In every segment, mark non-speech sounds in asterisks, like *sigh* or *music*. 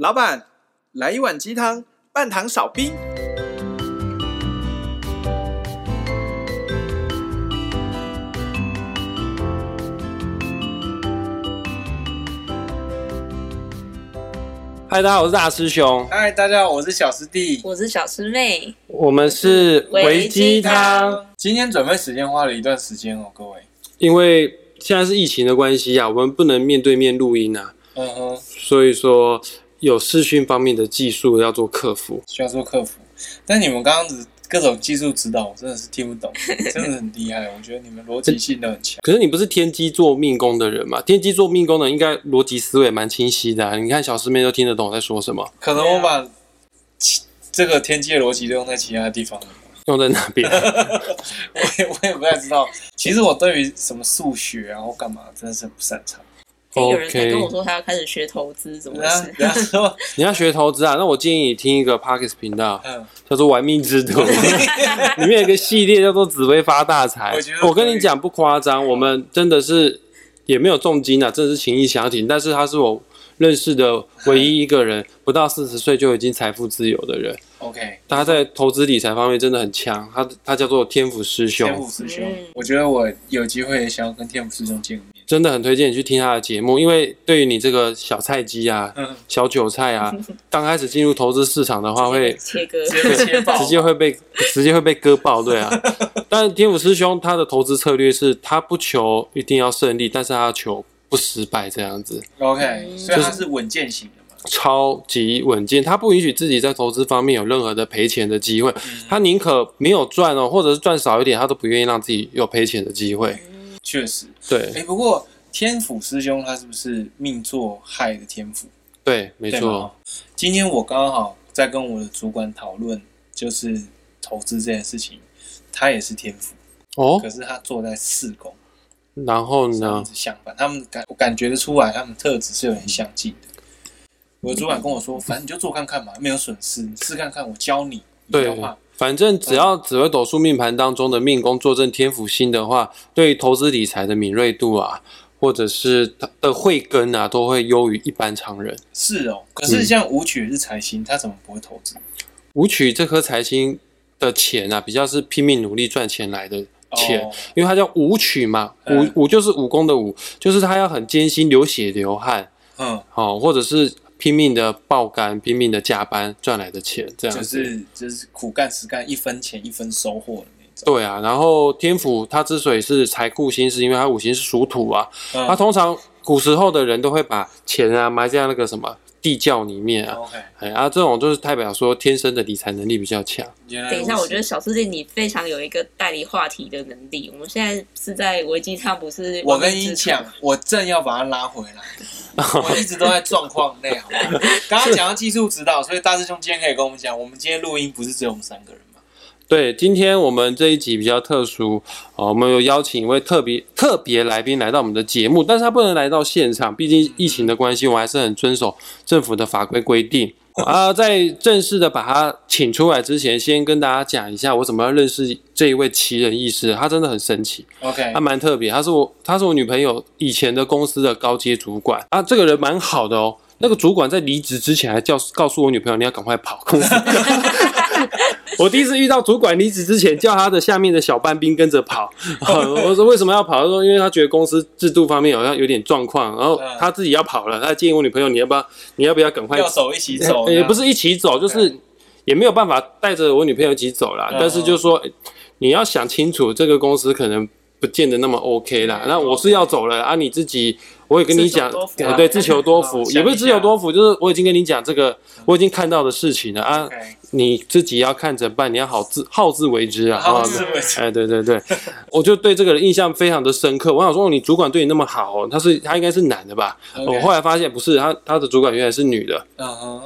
老板，来一碗鸡汤，半糖少冰。嗨，大家好，我是大师兄。嗨，大家好，我是小师弟。我是小师妹。我们是维鸡汤。今天准备时间花了一段时间哦，各位。因为现在是疫情的关系啊，我们不能面对面录音啊。嗯哼。所以说。有视讯方面的技术要做克服，需要做克服。但你们刚刚的各种技术指导，我真的是听不懂，*laughs* 真的很厉害。我觉得你们逻辑性都很强。可是你不是天机做命宫的人吗？天机做命宫的应该逻辑思维蛮清晰的啊。你看小师妹都听得懂我在说什么。可能我把这个天机的逻辑都用在其他地方了。用在哪边？*laughs* 我也我也不太知道。其实我对于什么数学啊或干嘛，真的是不擅长。有人在跟我说他要开始学投资，怎么回事？*laughs* *laughs* 你要学投资啊？那我建议你听一个 Podcast 频道，叫做《玩命之徒》，*laughs* 里面有一个系列叫做“紫薇发大财”。我跟你讲不夸张，我们真的是也没有重金啊，真的是情义相挺。但是他是我认识的唯一一个人，不到四十岁就已经财富自由的人。OK，他在投资理财方面真的很强。他他叫做天府师兄。天府师兄，我觉得我有机会也想要跟天府师兄见面。真的很推荐你去听他的节目，因为对于你这个小菜鸡啊、嗯、小韭菜啊，*laughs* 刚开始进入投资市场的话会，切割，直接会被直接会被割爆，对啊。*laughs* 但是天府师兄他的投资策略是，他不求一定要胜利，但是他要求不失败这样子。OK，所以他是稳健型的嘛？超级稳健，他不允许自己在投资方面有任何的赔钱的机会，嗯、他宁可没有赚哦，或者是赚少一点，他都不愿意让自己有赔钱的机会。确实，对，哎、欸，不过天府师兄他是不是命坐亥的天府？对，没错。今天我刚好在跟我的主管讨论，就是投资这件事情，他也是天府。哦，可是他坐在四宫，然后呢，相反，他们感我感觉得出来，他们特质是有点相近的。我的主管跟我说，反正你就做看看嘛，没有损失，你试看看，我教你，你不要怕。反正只要紫微斗数命盘当中的命宫坐镇天府星的话，对于投资理财的敏锐度啊，或者是他的慧根啊，都会优于一般常人。是哦，可是像武曲是财星，他、嗯、怎么不会投资？武曲这颗财星的钱啊，比较是拼命努力赚钱来的钱，哦、因为它叫武曲嘛，武武就是武功的武，就是他要很艰辛流血流汗，嗯，好、哦，或者是。拼命的爆肝，拼命的加班赚来的钱，这样就是就是苦干实干，一分钱一分收获的那种。对啊，然后天府它之所以是财库星，是因为它五行是属土啊。它、嗯、通常古时候的人都会把钱啊埋在那个什么地窖里面啊。OK，哎啊，这种就是代表说天生的理财能力比较强。等一下，我觉得小师弟你非常有一个代理话题的能力。我们现在是在危机上，不是？我跟你讲，我正要把它拉回来。*laughs* 我一直都在状况内，好不好？刚刚讲到技术指导，所以大师兄今天可以跟我们讲，我们今天录音不是只有我们三个人吗？对，今天我们这一集比较特殊，我们有邀请一位特别特别来宾来到我们的节目，但是他不能来到现场，毕竟疫情的关系，我还是很遵守政府的法规规定。*laughs* 啊，在正式的把他请出来之前，先跟大家讲一下我怎么样认识这一位奇人异事。他真的很神奇，OK，他蛮特别，他是我，他是我女朋友以前的公司的高阶主管啊，这个人蛮好的哦。那个主管在离职之前还叫告诉我女朋友，你要赶快跑公司。*laughs* 我第一次遇到主管离职之前叫他的下面的小班兵跟着跑。*laughs* 我说为什么要跑？他说因为他觉得公司制度方面好像有点状况，然后他自己要跑了。他建议我女朋友，你要不要？你要不要赶快？要走一起走？也不是一起走，就是也没有办法带着我女朋友一起走啦。但是就是说你要想清楚，这个公司可能不见得那么 OK 啦。那我是要走了啊，你自己。我也跟你讲，对，自求多福，也不是自求多福，就是我已经跟你讲这个，我已经看到的事情了啊，你自己要看着办，你要好自好自为之啊，好自为之。哎，对对对，我就对这个人印象非常的深刻。我想说，你主管对你那么好，他是他应该是男的吧？我后来发现不是，他他的主管原来是女的。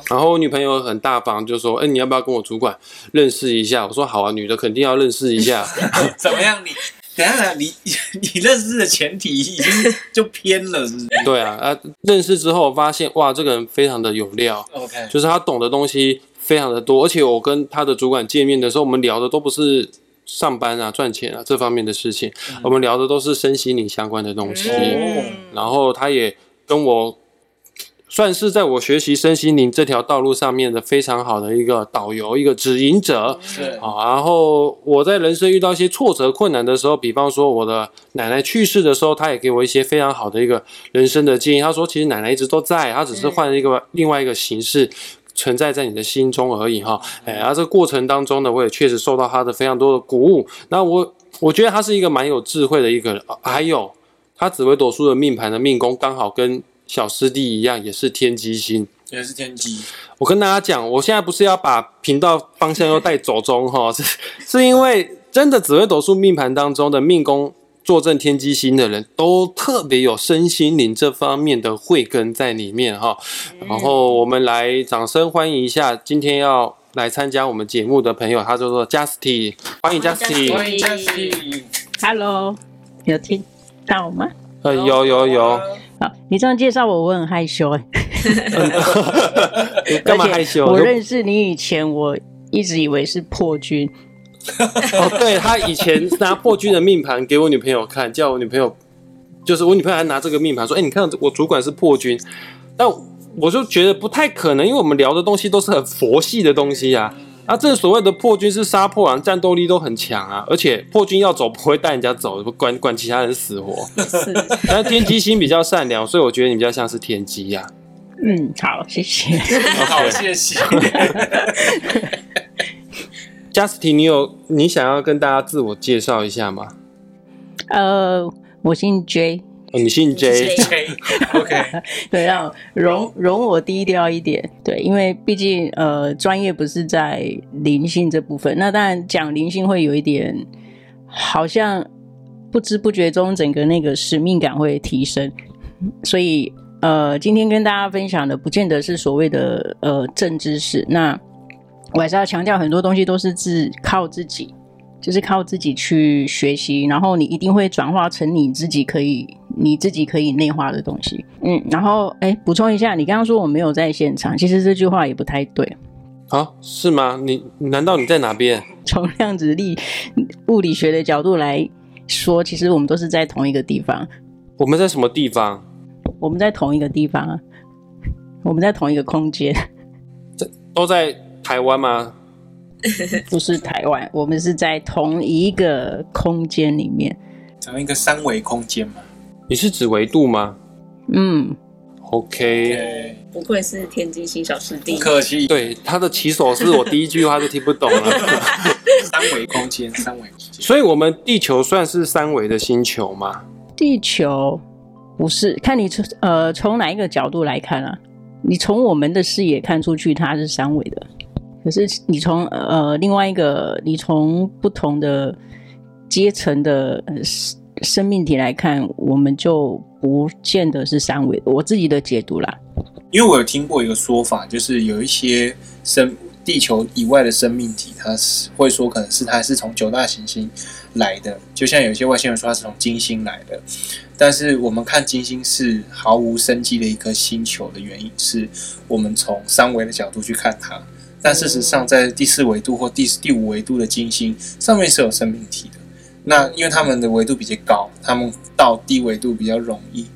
然后我女朋友很大方，就说：“哎，你要不要跟我主管认识一下？”我说：“好啊，女的肯定要认识一下。*laughs* ”怎么样？你？等下，你 *laughs* 你认识的前提已经 *laughs* 就偏了，是不是？对啊，啊，认识之后发现，哇，这个人非常的有料，OK，就是他懂的东西非常的多，而且我跟他的主管见面的时候，我们聊的都不是上班啊、赚钱啊这方面的事情，嗯、我们聊的都是身心灵相关的东西，嗯、然后他也跟我。算是在我学习身心灵这条道路上面的非常好的一个导游，一个指引者。是啊，然后我在人生遇到一些挫折困难的时候，比方说我的奶奶去世的时候，他也给我一些非常好的一个人生的建议。他说，其实奶奶一直都在，他只是换了一个另外一个形式。存在在你的心中而已哈，哎，而这个过程当中呢，我也确实受到他的非常多的鼓舞。那我我觉得他是一个蛮有智慧的一个人，还有他紫微斗数的命盘的命宫刚好跟小师弟一样，也是天机星，也是天机。我跟大家讲，我现在不是要把频道方向又带走中哈，*laughs* 是是因为真的紫微斗数命盘当中的命宫。坐镇天机星的人都特别有身心灵这方面的慧根在里面哈，然后我们来掌声欢迎一下今天要来参加我们节目的朋友，他叫做 Justy，欢迎 Justy，欢迎 Justy，Hello，有听到吗？呃，有有有，好，你这样介绍我，我很害羞哎，*laughs* 干嘛害羞？我认识你以前，我一直以为是破军。*laughs* 哦，对，他以前拿破军的命盘给我女朋友看，叫我女朋友，就是我女朋友还拿这个命盘说：“哎，你看我主管是破军。”但我就觉得不太可能，因为我们聊的东西都是很佛系的东西啊。啊，这所谓的破军是杀破狼，战斗力都很强啊，而且破军要走不会带人家走，管管其他人死活。是，*laughs* 但是天机星比较善良，所以我觉得你比较像是天机呀。嗯，好，谢谢。*laughs* 好，谢谢。*laughs* Justy，你有你想要跟大家自我介绍一下吗？呃，我姓 J，哦，你姓 J，OK，okay. *laughs* *laughs* 对，要容容我低调一点，对，因为毕竟呃，专业不是在灵性这部分，那当然讲灵性会有一点，好像不知不觉中整个那个使命感会提升，*laughs* 所以呃，今天跟大家分享的不见得是所谓的呃正知识，那。我还是要强调，很多东西都是自靠自己，就是靠自己去学习，然后你一定会转化成你自己可以、你自己可以内化的东西。嗯，然后哎，补充一下，你刚刚说我没有在现场，其实这句话也不太对。啊，是吗？你难道你在哪边？*laughs* 从量子力物理学的角度来说，其实我们都是在同一个地方。我们在什么地方？我们在同一个地方啊，我们在同一个空间。这都在。台湾吗？*laughs* 不是台湾，我们是在同一个空间里面，同一个三维空间嘛。你是指维度吗？嗯，OK。Okay. 不愧是天津新小师弟，不客气。对，他的起手是我第一句话就听不懂了。*laughs* 三维空间，三维空间。所以，我们地球算是三维的星球吗？地球不是，看你从呃从哪一个角度来看啊？你从我们的视野看出去，它是三维的。可是你从呃另外一个，你从不同的阶层的生命体来看，我们就不见得是三维。我自己的解读啦，因为我有听过一个说法，就是有一些生地球以外的生命体，它是会说可能是它是从九大行星来的，就像有些外星人说它是从金星来的。但是我们看金星是毫无生机的一颗星球的原因，是我们从三维的角度去看它。但事实上，在第四维度或第第五维度的金星上面是有生命体。那因为他们的维度比较高，他们到低维度比较容易，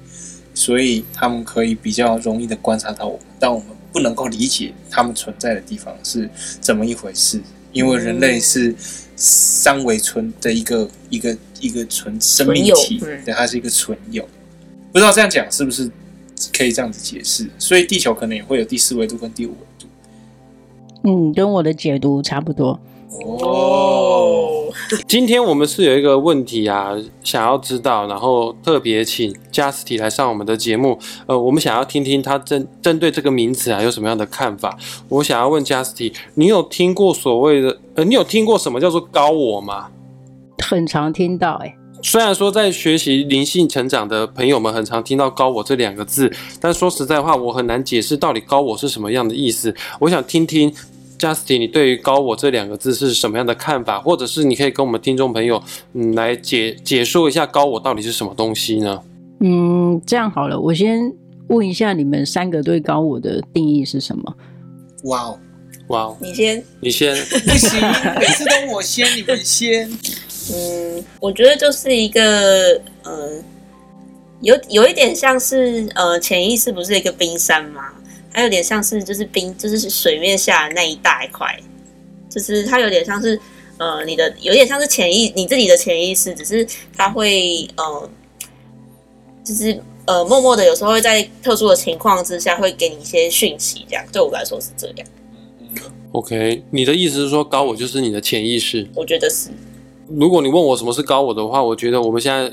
所以他们可以比较容易的观察到我们。但我们不能够理解他们存在的地方是怎么一回事，因为人类是三维存的一个一个一个存生命体，对，它是一个存有。不知道这样讲是不是可以这样子解释？所以地球可能也会有第四维度跟第五维度。嗯，跟我的解读差不多。哦，今天我们是有一个问题啊，想要知道，然后特别请 Justy 来上我们的节目。呃，我们想要听听他针针对这个名词啊有什么样的看法。我想要问 Justy，你有听过所谓的呃，你有听过什么叫做高我吗？很常听到，欸，诶，虽然说在学习灵性成长的朋友们很常听到高我这两个字，但说实在话，我很难解释到底高我是什么样的意思。我想听听。Justy，你对于高我这两个字是什么样的看法？或者是你可以跟我们听众朋友，嗯，来解解说一下高我到底是什么东西呢？嗯，这样好了，我先问一下你们三个对高我的定义是什么？哇哦，哇哦，你先，你先，不行，每次都我先，你们先。嗯，我觉得就是一个，呃，有有一点像是呃，潜意识不是一个冰山吗？它有点像是就是冰，就是水面下的那一大块，就是它有点像是呃，你的有点像是潜意你自己的潜意识，只是它会呃，就是呃，默默的有时候会在特殊的情况之下会给你一些讯息，这样对我来说是这样。OK，你的意思是说高我就是你的潜意识？我觉得是。如果你问我什么是高我的话，我觉得我们现在，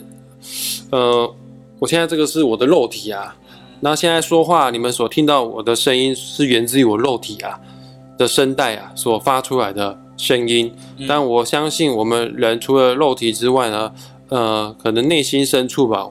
呃，我现在这个是我的肉体啊。那现在说话，你们所听到我的声音是源自于我肉体啊的声带啊所发出来的声音。但我相信我们人除了肉体之外呢，呃，可能内心深处吧，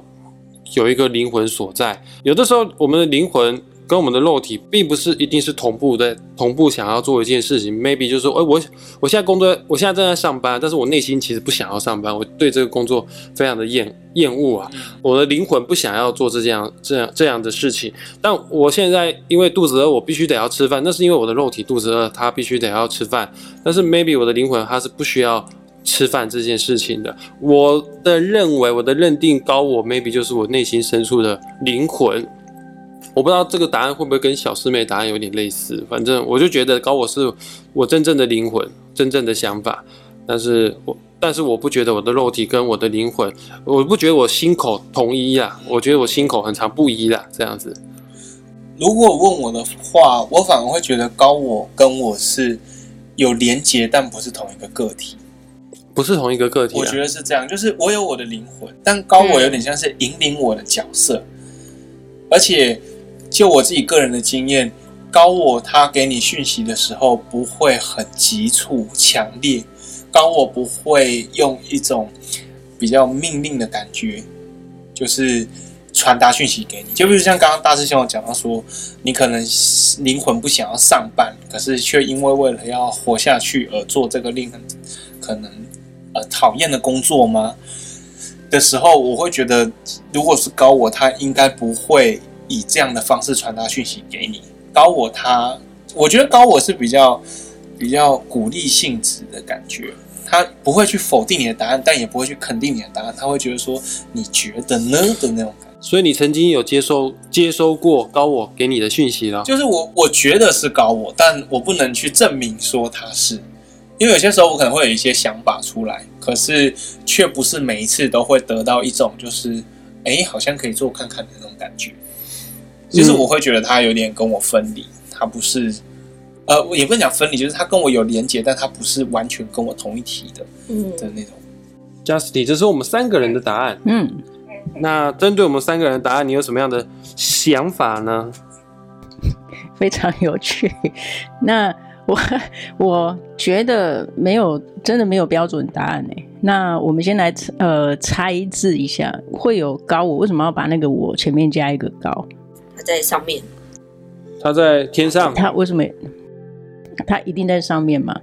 有一个灵魂所在。有的时候，我们的灵魂。跟我们的肉体并不是一定是同步的，同步想要做一件事情，maybe 就是说，哎，我我现在工作，我现在正在上班，但是我内心其实不想要上班，我对这个工作非常的厌厌恶啊，我的灵魂不想要做这样这样这样的事情，但我现在因为肚子饿，我必须得要吃饭，那是因为我的肉体肚子饿，它必须得要吃饭，但是 maybe 我的灵魂它是不需要吃饭这件事情的，我的认为，我的认定高我 maybe 就是我内心深处的灵魂。我不知道这个答案会不会跟小师妹答案有点类似，反正我就觉得高我是我真正的灵魂，真正的想法，但是我但是我不觉得我的肉体跟我的灵魂，我不觉得我心口统一啦，我觉得我心口很长不一啦，这样子。如果问我的话，我反而会觉得高我跟我是有连结，但不是同一个个体，不是同一个个体啊。我觉得是这样，就是我有我的灵魂，但高我有点像是引领我的角色，而且。就我自己个人的经验，高我他给你讯息的时候不会很急促、强烈，高我不会用一种比较命令的感觉，就是传达讯息给你。就比如像刚刚大师兄有讲到说，你可能灵魂不想要上班，可是却因为为了要活下去而做这个令人可能呃讨厌的工作吗？的时候，我会觉得，如果是高我，他应该不会。以这样的方式传达讯息给你，高我他，我觉得高我是比较比较鼓励性质的感觉，他不会去否定你的答案，但也不会去肯定你的答案，他会觉得说你觉得呢的那种感觉。所以你曾经有接收接收过高我给你的讯息了？就是我我觉得是高我，但我不能去证明说他是，因为有些时候我可能会有一些想法出来，可是却不是每一次都会得到一种就是哎，好像可以做看看的那种感觉。就是我会觉得他有点跟我分离，他不是，呃，也不能讲分离，就是他跟我有连结，但他不是完全跟我同一体的，嗯的那种。Justy，这是我们三个人的答案。嗯，那针对我们三个人的答案，你有什么样的想法呢？非常有趣。那我 *laughs* 我觉得没有，真的没有标准答案呢。那我们先来呃猜字一下，会有高我，为什么要把那个我前面加一个高？他在上面，他在天上。他为什么？他一定在上面吗？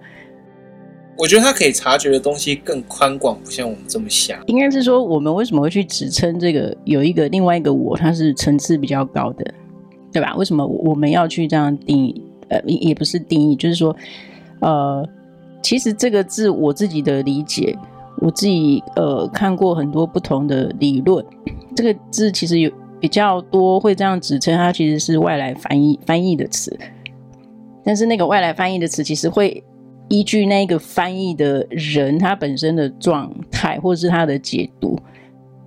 我觉得他可以察觉的东西更宽广，不像我们这么想。应该是说，我们为什么会去指称这个有一个另外一个我，它是层次比较高的，对吧？为什么我们要去这样定义？呃，也不是定义，就是说，呃，其实这个字我自己的理解，我自己呃看过很多不同的理论，这个字其实有。比较多会这样指称，它其实是外来翻译翻译的词，但是那个外来翻译的词其实会依据那个翻译的人他本身的状态或者是他的解读，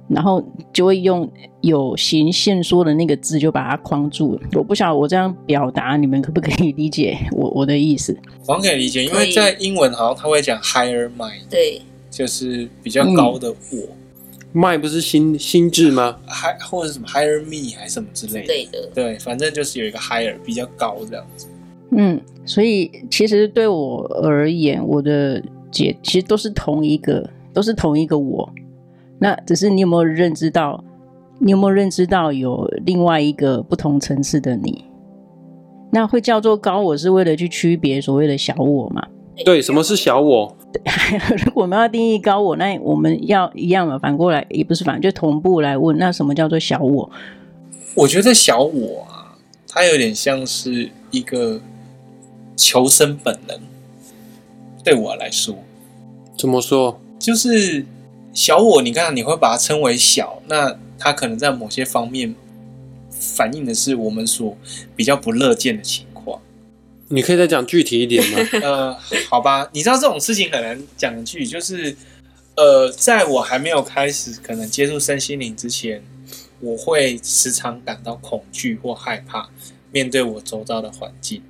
然后就会用有形线索的那个字就把它框住了。我不晓得我这样表达你们可不可以理解我我的意思？我可以理解，因为在英文好像他会讲 higher mind，对，就是比较高的我。嗯 mind 不是心心智吗？还或者什么 higher me 还是什么之类的？对的，对，反正就是有一个 higher 比较高这样子。嗯，所以其实对我而言，我的姐其实都是同一个，都是同一个我。那只是你有没有认知到？你有没有认知到有另外一个不同层次的你？那会叫做高我，是为了去区别所谓的小我嘛？对，什么是小我？*laughs* 如果我们要定义高我，那我们要一样嘛？反过来也不是反，就同步来问，那什么叫做小我？我觉得小我啊，它有点像是一个求生本能。对我来说，怎么说？就是小我，你看，你会把它称为小，那它可能在某些方面反映的是我们所比较不乐见的情况。你可以再讲具体一点吗？*laughs* 呃，好吧，你知道这种事情很难讲具，就是呃，在我还没有开始可能接触身心灵之前，我会时常感到恐惧或害怕，面对我周遭的环境，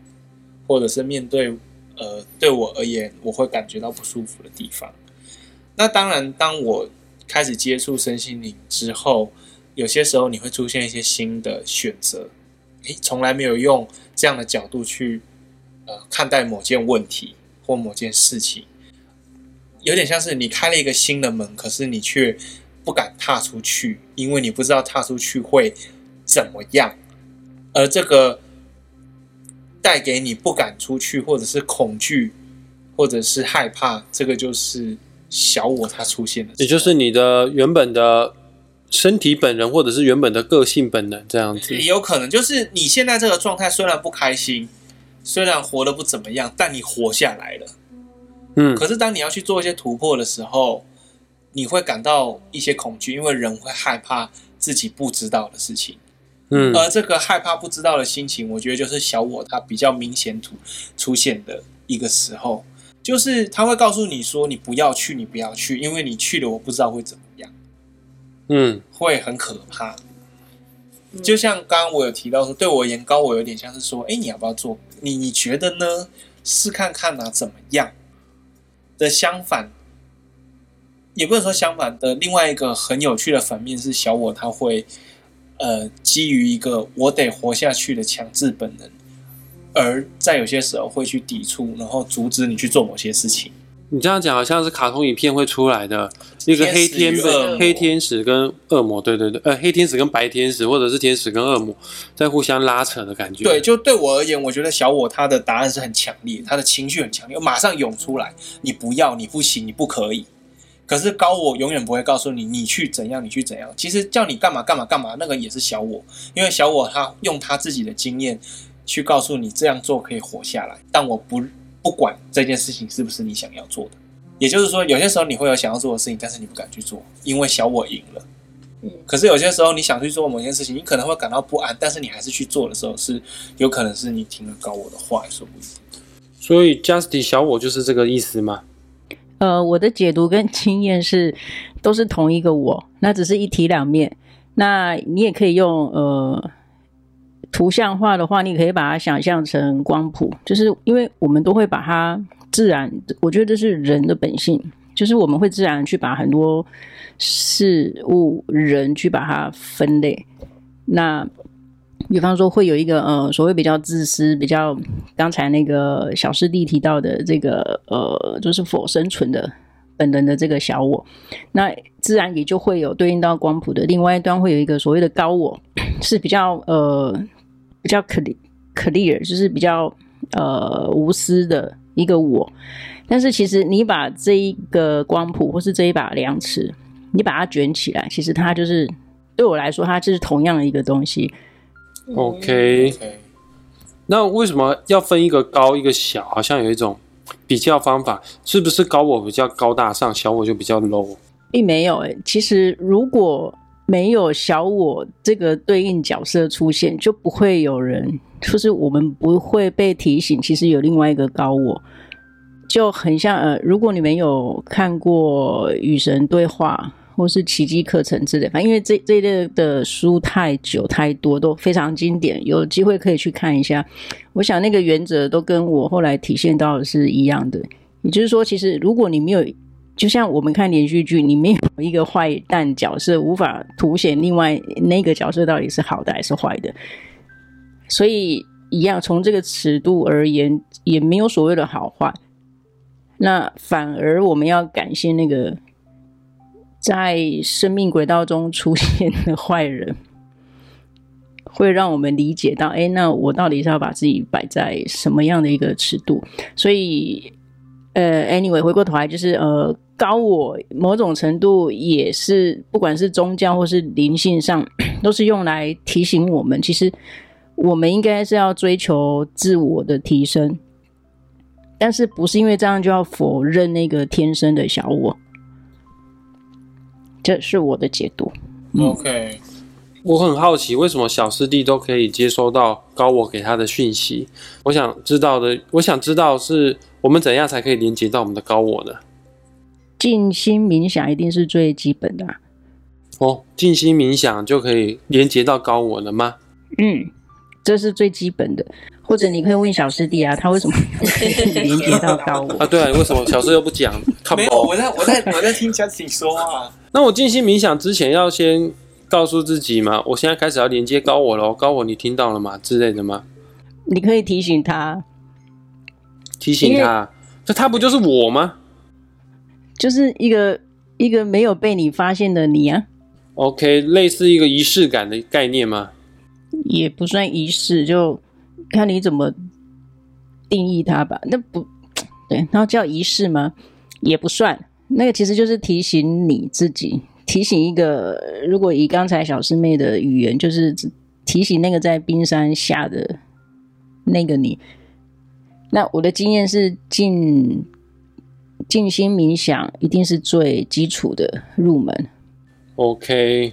或者是面对呃对我而言我会感觉到不舒服的地方。那当然，当我开始接触身心灵之后，有些时候你会出现一些新的选择，诶，从来没有用这样的角度去呃看待某件问题或某件事情，有点像是你开了一个新的门，可是你却不敢踏出去，因为你不知道踏出去会怎么样，而这个带给你不敢出去，或者是恐惧，或者是害怕，这个就是。小我它出现的，也就是你的原本的身体本能，或者是原本的个性本能这样子。也有可能就是你现在这个状态虽然不开心，虽然活得不怎么样，但你活下来了。嗯，可是当你要去做一些突破的时候，你会感到一些恐惧，因为人会害怕自己不知道的事情。嗯，而这个害怕不知道的心情，我觉得就是小我他比较明显出出现的一个时候。就是他会告诉你说：“你不要去，你不要去，因为你去了，我不知道会怎么样。”嗯，会很可怕。就像刚刚我有提到说，对我而言，高我有点像是说：“哎，你要不要做？你你觉得呢？试看看啊，怎么样？”的相反，也不能说相反的。另外一个很有趣的反面是，小我他会呃，基于一个我得活下去的强制本能。而在有些时候会去抵触，然后阻止你去做某些事情。你这样讲好像是卡通影片会出来的一个黑天使、黑天使跟恶魔，对对对，呃，黑天使跟白天使，或者是天使跟恶魔在互相拉扯的感觉。对，就对我而言，我觉得小我他的答案是很强烈，他的情绪很强烈，马上涌出来，你不要，你不行，你不可以。可是高我永远不会告诉你，你去怎样，你去怎样。其实叫你干嘛干嘛干嘛，那个也是小我，因为小我他用他自己的经验。去告诉你这样做可以活下来，但我不不管这件事情是不是你想要做的。也就是说，有些时候你会有想要做的事情，但是你不敢去做，因为小我赢了。嗯。可是有些时候你想去做某件事情，你可能会感到不安，但是你还是去做的时候，是有可能是你听了高我的话，说不定。所以，Justy 小我就是这个意思吗？呃，我的解读跟经验是都是同一个我，那只是一体两面。那你也可以用呃。图像化的话，你可以把它想象成光谱，就是因为我们都会把它自然，我觉得这是人的本性，就是我们会自然去把很多事物、人去把它分类。那比方说，会有一个呃，所谓比较自私、比较刚才那个小师弟提到的这个呃，就是否生存的本能的这个小我，那自然也就会有对应到光谱的另外一端，会有一个所谓的高我，是比较呃。比较 clear clear 就是比较呃无私的一个我，但是其实你把这一个光谱或是这一把量尺，你把它卷起来，其实它就是对我来说，它就是同样的一个东西。OK，那为什么要分一个高一个小？好像有一种比较方法，是不是高我比较高大上，小我就比较 low？并没有诶、欸，其实如果。没有小我这个对应角色出现，就不会有人，就是我们不会被提醒，其实有另外一个高我，就很像呃，如果你没有看过《与神对话》或是奇迹课程之类，反正因为这这一类的书太久太多，都非常经典，有机会可以去看一下。我想那个原则都跟我后来体现到的是一样的，也就是说，其实如果你没有。就像我们看连续剧，里面有一个坏蛋角色，无法凸显另外那个角色到底是好的还是坏的。所以一样，从这个尺度而言，也没有所谓的好坏。那反而我们要感谢那个在生命轨道中出现的坏人，会让我们理解到，哎，那我到底是要把自己摆在什么样的一个尺度？所以，呃，anyway，回过头来就是呃。高我某种程度也是，不管是宗教或是灵性上，都是用来提醒我们，其实我们应该是要追求自我的提升，但是不是因为这样就要否认那个天生的小我。这是我的解读。嗯、OK，我很好奇，为什么小师弟都可以接收到高我给他的讯息？我想知道的，我想知道是我们怎样才可以连接到我们的高我呢？静心冥想一定是最基本的、啊。哦，静心冥想就可以连接到高我了吗？嗯，这是最基本的。或者你可以问小师弟啊，他为什么 *laughs* 连接到高我啊？对啊，为什么小师又不讲？*laughs* 没有，我在我在我在听 Justin 说话。*laughs* 那我静心冥想之前要先告诉自己吗？我现在开始要连接高我了，高我你听到了吗？之类的吗？你可以提醒他，提醒他，这他不就是我吗？就是一个一个没有被你发现的你啊。OK，类似一个仪式感的概念吗？也不算仪式，就。看你怎么定义它吧，那不对，那叫仪式吗？也不算，那个其实就是提醒你自己，提醒一个。如果以刚才小师妹的语言，就是提醒那个在冰山下的那个你。那我的经验是静静心冥想一定是最基础的入门。OK，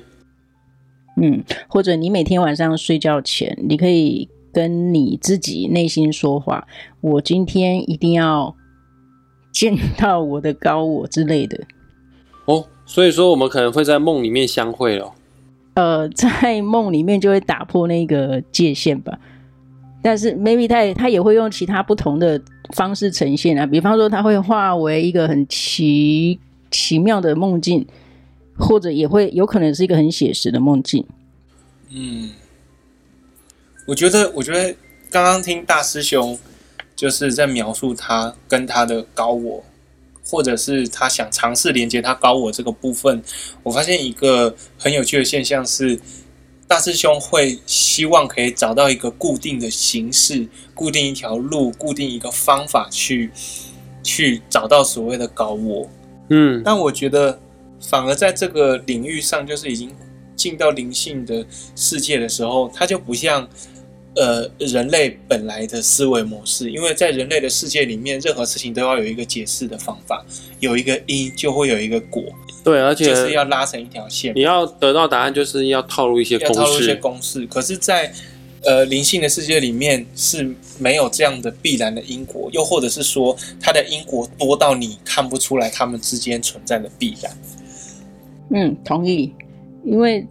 嗯，或者你每天晚上睡觉前，你可以。跟你自己内心说话，我今天一定要见到我的高我之类的。哦，所以说我们可能会在梦里面相会哦。呃，在梦里面就会打破那个界限吧。但是 maybe 他他也会用其他不同的方式呈现啊，比方说他会化为一个很奇奇妙的梦境，或者也会有可能是一个很写实的梦境。嗯。我觉得，我觉得刚刚听大师兄就是在描述他跟他的高我，或者是他想尝试连接他高我这个部分，我发现一个很有趣的现象是，大师兄会希望可以找到一个固定的形式、固定一条路、固定一个方法去去找到所谓的高我。嗯，但我觉得反而在这个领域上，就是已经进到灵性的世界的时候，他就不像。呃，人类本来的思维模式，因为在人类的世界里面，任何事情都要有一个解释的方法，有一个因就会有一个果。对，而且就是要拉成一条线。你要得到答案，就是要套路一些公式。要套入一些公式。可是在，在呃灵性的世界里面是没有这样的必然的因果，又或者是说，它的因果多到你看不出来它们之间存在的必然。嗯，同意，因为。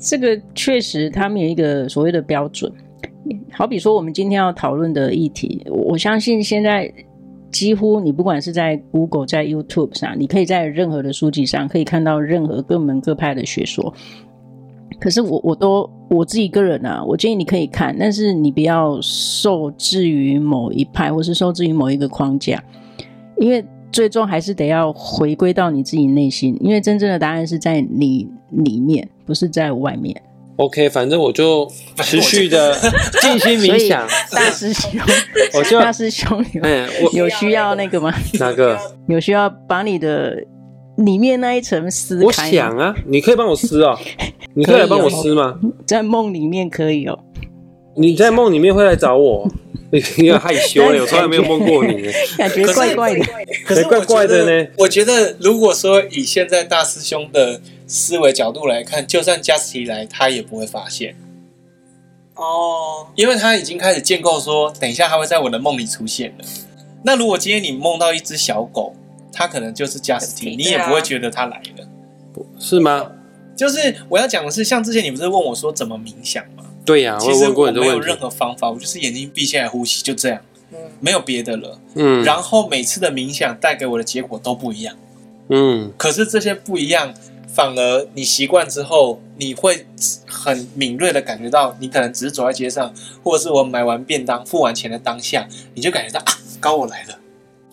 这个确实，他们有一个所谓的标准。好比说，我们今天要讨论的议题，我相信现在几乎你不管是在 Google、在 YouTube 上，你可以在任何的书籍上可以看到任何各门各派的学说。可是我我都我自己个人啊，我建议你可以看，但是你不要受制于某一派，或是受制于某一个框架，因为。最终还是得要回归到你自己内心，因为真正的答案是在你里面，不是在外面。OK，反正我就持续的静心冥想。大师兄，我就大师兄，哎，有需要那个吗？哪个？有需要把你的里面那一层撕开？我想啊，你可以帮我撕哦，你可以来帮我撕吗？在梦里面可以哦。你在梦里面会来找我？你有点害羞了，我从来没有梦过你，*laughs* 感觉怪怪的。可是怪怪的呢。我觉得，如果说以现在大师兄的思维角度来看，就算加斯提来，他也不会发现。哦，因为他已经开始建构说，等一下他会在我的梦里出现了。那如果今天你梦到一只小狗，它可能就是加斯提，你也不会觉得它来了，是吗？就是我要讲的是，像之前你不是问我说怎么冥想吗？对呀、啊，其实我没有任何方法，我就是眼睛闭起来呼吸，就这样，嗯，没有别的了。嗯，然后每次的冥想带给我的结果都不一样。嗯，可是这些不一样，反而你习惯之后，你会很敏锐的感觉到，你可能只是走在街上，或者是我买完便当付完钱的当下，你就感觉到啊，高我来了。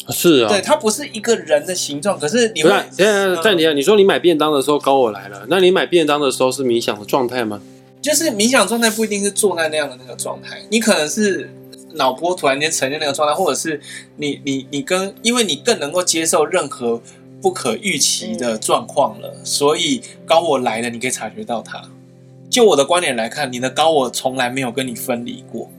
是啊，对，它不是一个人的形状，可是你会，现在在你，你说你买便当的时候高我来了，那你买便当的时候是冥想的状态吗？就是冥想状态不一定是坐在那样的那个状态，你可能是脑波突然间呈现那个状态，或者是你你你跟，因为你更能够接受任何不可预期的状况了，所以高我来了，你可以察觉到它。就我的观点来看，你的高我从来没有跟你分离过，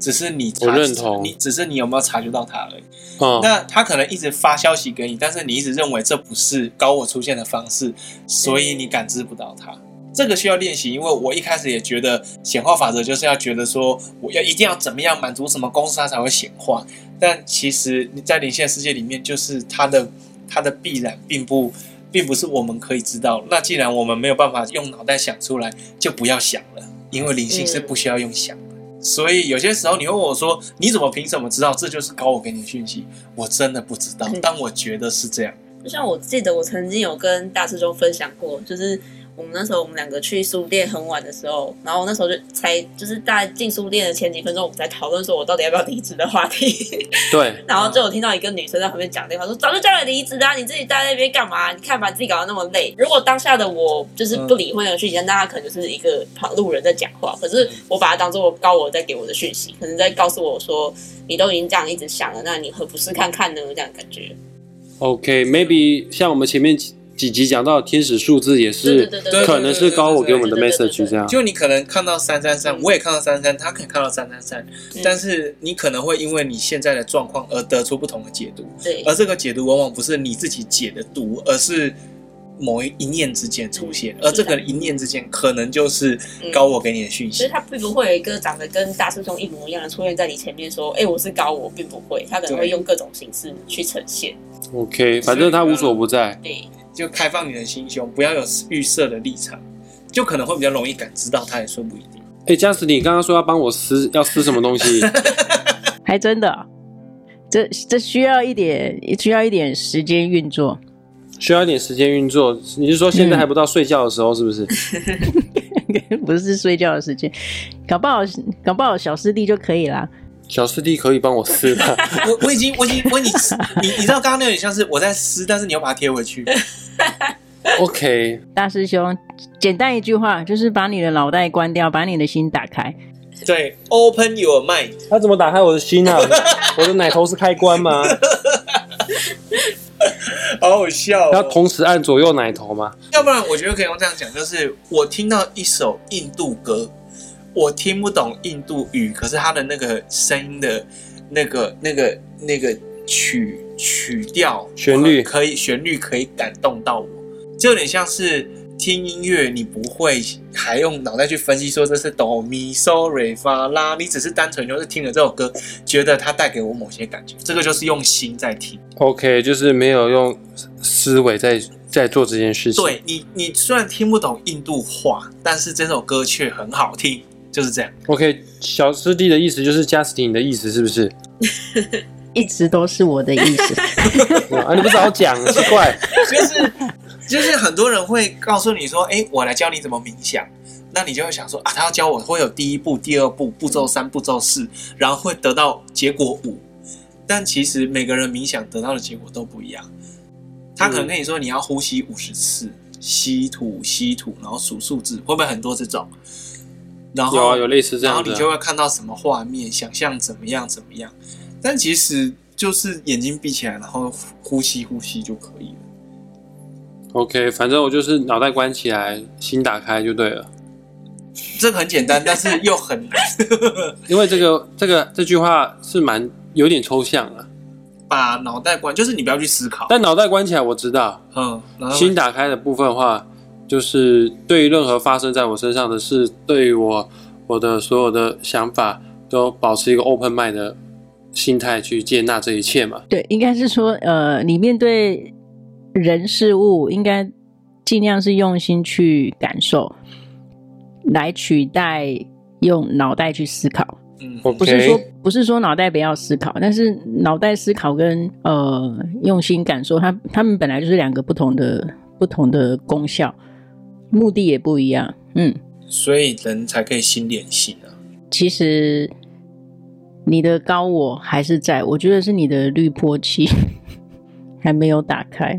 只是你我认同你只是你有没有察觉到它而已。嗯，那他可能一直发消息给你，但是你一直认为这不是高我出现的方式，所以你感知不到它。这个需要练习，因为我一开始也觉得显化法则就是要觉得说我要一定要怎么样满足什么公式它才会显化，但其实你在灵性世界里面，就是它的它的必然并不并不是我们可以知道。那既然我们没有办法用脑袋想出来，就不要想了，因为灵性是不需要用想的。所以有些时候你问我说，你怎么凭什么知道这就是高我给你的讯息？我真的不知道，但我觉得是这样。就像我记得我曾经有跟大师兄分享过，就是。我们那时候，我们两个去书店很晚的时候，然后那时候就才就是大概进书店的前几分钟，我们在讨论说我到底要不要离职的话题。对。*laughs* 然后就有听到一个女生在旁边讲电话，说早就叫你离职啊，你自己待在那边干嘛？你看把自己搞得那么累。如果当下的我就是不理会那个讯息，那他可能就是一个旁路人在讲话。可是我把它当做我高我在给我的讯息，可能在告诉我说，你都已经这样一直想了，那你何不试看看呢？这样感觉。OK，maybe、okay, 像我们前面。几集讲到天使数字也是，可能是高我给我们的 message 这样。就你可能看到三三三，我也看到三三，他可能看到三三三，但是你可能会因为你现在的状况而得出不同的解读。对，而这个解读往往不是你自己解的读，而是某一一念之间出现，而这个一念之间可能就是高我给你的讯息。所以他并不会有一个长得跟大师兄一模一样的出现在你前面说：“哎，我是高我。”并不会，他可能会用各种形式去呈现。OK，反正他无所不在。对。就开放你的心胸，不要有预设的立场，就可能会比较容易感知到，他也说不一定。哎、欸，加斯，你刚刚说要帮我撕，要撕什么东西？*laughs* 还真的，这这需要一点，需要一点时间运作，需要一点时间运作。你是说现在还不到睡觉的时候，是不是？嗯、*laughs* 不是睡觉的时间，搞不好，搞不好小师弟就可以啦。小师弟可以帮我撕吗？*laughs* 我我已经我已经我已经你你知道刚刚那有点像是我在撕，但是你要把它贴回去。*laughs* OK，大师兄，简单一句话就是把你的脑袋关掉，把你的心打开。对，Open your mind。他怎么打开我的心啊？*laughs* 我的奶头是开关吗？好好笑哦。要同时按左右奶头吗？要不然我觉得可以用这样讲，就是我听到一首印度歌。我听不懂印度语，可是他的那个声音的，那个、那个、那个曲曲调、旋律可以，旋律可以感动到我，就有点像是听音乐，你不会还用脑袋去分析说这是哆咪嗦瑞发拉，你只是单纯就是听了这首歌，觉得它带给我某些感觉，这个就是用心在听。OK，就是没有用思维在在做这件事情。对你，你虽然听不懂印度话，但是这首歌却很好听。就是这样。OK，小师弟的意思就是 Justin 的意思是不是？*laughs* 一直都是我的意思。*laughs* 啊，你不早讲，*laughs* 奇怪。就是就是很多人会告诉你说，哎、欸，我来教你怎么冥想。那你就会想说啊，他要教我会有第一步、第二步、步骤三、步骤四，然后会得到结果五。但其实每个人冥想得到的结果都不一样。他可能跟你说你要呼吸五十次，吸吐吸吐，然后数数字，会不会很多这种？然后有啊，有类似这样，然后你就会看到什么画面，想象怎么样怎么样，但其实就是眼睛闭起来，然后呼吸呼吸就可以了。OK，反正我就是脑袋关起来，心打开就对了。这个很简单，但是又很难，*laughs* 因为这个这个这句话是蛮有点抽象啊。把脑袋关，就是你不要去思考，但脑袋关起来，我知道。嗯，心打开的部分的话。就是对于任何发生在我身上的事，对于我我的所有的想法，都保持一个 open mind 的心态去接纳这一切嘛。对，应该是说，呃，你面对人事物，应该尽量是用心去感受，来取代用脑袋去思考。嗯，不是说不是说脑袋不要思考，但是脑袋思考跟呃用心感受，它它们本来就是两个不同的不同的功效。目的也不一样，嗯，所以人才可以心连心啊。其实你的高我还是在，我觉得是你的滤波器 *laughs* 还没有打开，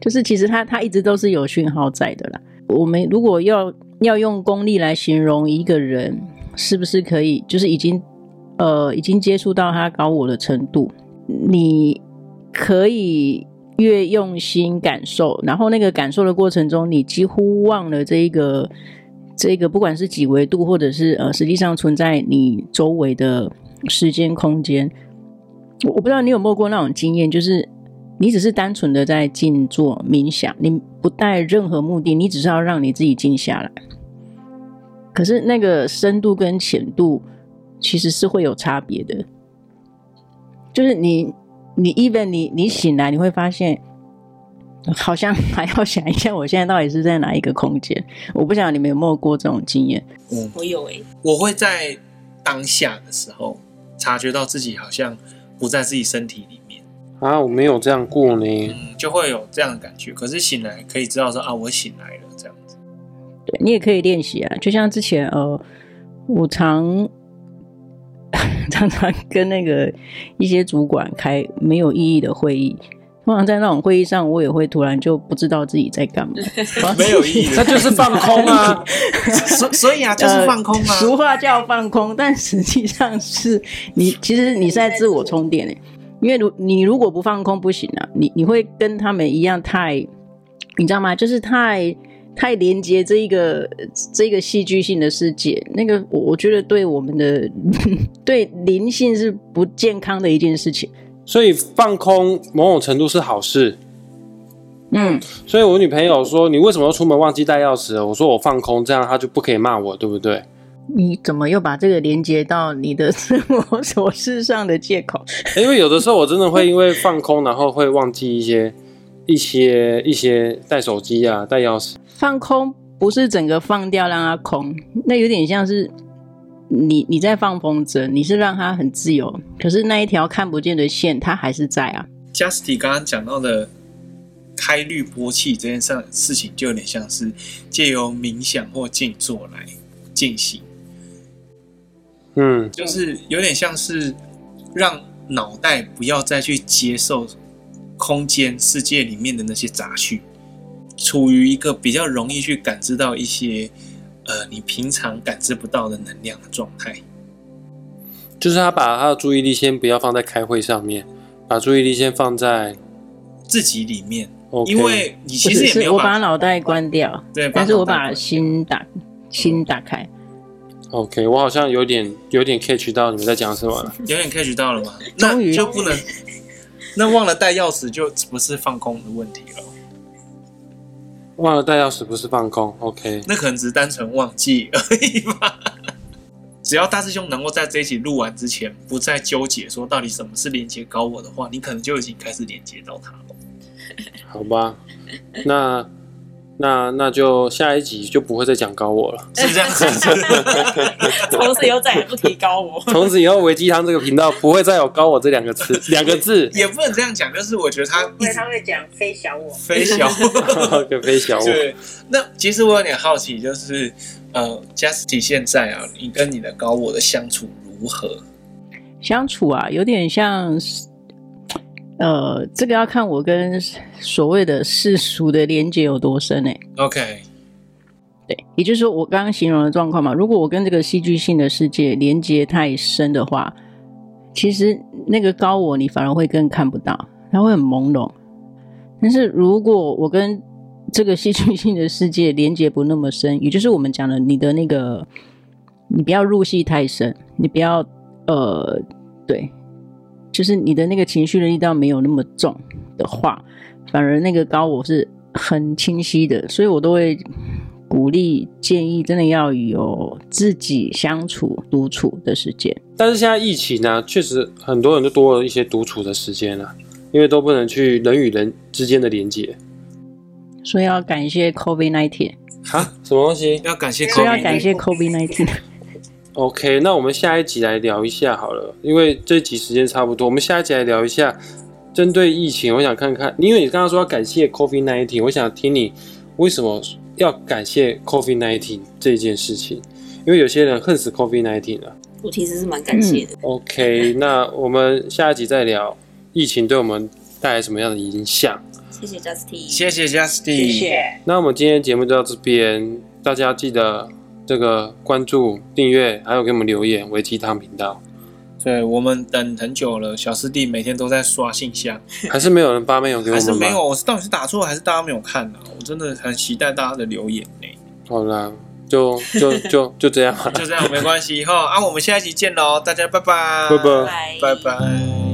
就是其实它它一直都是有讯号在的啦。我们如果要要用功力来形容一个人，是不是可以？就是已经呃已经接触到他高我的程度，你可以。越用心感受，然后那个感受的过程中，你几乎忘了这一个这个不管是几维度，或者是呃实际上存在你周围的时间空间，我我不知道你有没有过那种经验，就是你只是单纯的在静坐冥想，你不带任何目的，你只是要让你自己静下来。可是那个深度跟浅度其实是会有差别的，就是你你 even 你你醒来，你会发现。好像还要想一下，我现在到底是在哪一个空间？我不晓得你们有没有过这种经验？嗯，我有诶、欸，我会在当下的时候察觉到自己好像不在自己身体里面啊，我没有这样过呢，嗯，就会有这样的感觉。可是醒来可以知道说啊，我醒来了这样子。对，你也可以练习啊，就像之前呃，我常 *laughs* 常常跟那个一些主管开没有意义的会议。通常在那种会议上，我也会突然就不知道自己在干嘛，*laughs* 没有意义，那就是放空啊。*laughs* 所所以啊，就是放空啊。呃、俗话叫放空，但实际上是你其实你是在自我充电诶，因为如你如果不放空不行啊，你你会跟他们一样太，你知道吗？就是太太连接这一个这一个戏剧性的世界，那个我我觉得对我们的 *laughs* 对灵性是不健康的一件事情。所以放空某种程度是好事，嗯。所以我女朋友说：“你为什么要出门忘记带钥匙？”我说：“我放空，这样她就不可以骂我，对不对？”你怎么又把这个连接到你的 *laughs* 生活琐事上的借口？因为有的时候我真的会因为放空，然后会忘记一些、一些、一些带手机啊、带钥匙。放空不是整个放掉让它空，那有点像是。你你在放风筝，你是让它很自由，可是那一条看不见的线，它还是在啊。Justy 刚刚讲到的开滤波器这件事事情，就有点像是借由冥想或静坐来进行。嗯，就是有点像是让脑袋不要再去接受空间世界里面的那些杂讯，处于一个比较容易去感知到一些。呃，你平常感知不到的能量的状态，就是他把他的注意力先不要放在开会上面，把注意力先放在自己里面。Okay. 因为你其实也没有我把脑袋关掉，对，但是我把心打心打开。OK，我好像有点有点 catch 到你们在讲什么了，有点 catch 到了吗？那就不能，那忘了带钥匙就不是放空的问题了。忘了带钥匙不是放空，OK？那可能只是单纯忘记 *laughs* 而已吧。只要大师兄能够在这一集录完之前，不再纠结说到底什么是连接高我的话，你可能就已经开始连接到他了。好吧，那。那那就下一集就不会再讲高我了，是这样子。*laughs* 从此以后再也不提高我。*laughs* 从此以后，维鸡汤这个频道不会再有高我这两个词，两个字也不能这样讲。但是我觉得他，因为他会讲非小我，非小我，*laughs* 跟非小我。对。那其实我有点好奇，就是呃，Justy 现在啊，你跟你的高我的相处如何？相处啊，有点像。呃，这个要看我跟所谓的世俗的连接有多深诶。OK，对，也就是说我刚刚形容的状况嘛。如果我跟这个戏剧性的世界连接太深的话，其实那个高我你反而会更看不到，它会很朦胧。但是如果我跟这个戏剧性的世界连接不那么深，也就是我们讲的你的那个，你不要入戏太深，你不要呃，对。就是你的那个情绪的力道没有那么重的话，反而那个高我是很清晰的，所以我都会鼓励建议，真的要有自己相处独处的时间。但是现在疫情呢、啊，确实很多人都多了一些独处的时间了、啊，因为都不能去人与人之间的连接，所以要感谢 COVID nineteen 啊，什么东西？要感谢，所以要感谢 COVID nineteen。OK，那我们下一集来聊一下好了，因为这集时间差不多，我们下一集来聊一下针对疫情。我想看看，因为你刚刚说要感谢 COVID nineteen，我想听你为什么要感谢 COVID nineteen 这件事情。因为有些人恨死 COVID nineteen 了。我其实是蛮感谢的。嗯、OK，那我们下一集再聊疫情对我们带来什么样的影响。谢谢 Justin，谢谢 Justin，谢谢。那我们今天节目就到这边，大家记得。这个关注、订阅，还有给我们留言，维鸡汤频道。对，我们等很久了，小师弟每天都在刷信箱，*laughs* 还是没有人发没有给我们？还是没有？我是到底是打错，还是大家没有看呢、啊？我真的很期待大家的留言呢。好啦，就就就 *laughs* 就这样，就这样没关系哈。啊，我们下一集见喽，大家拜拜，拜拜，拜拜拜。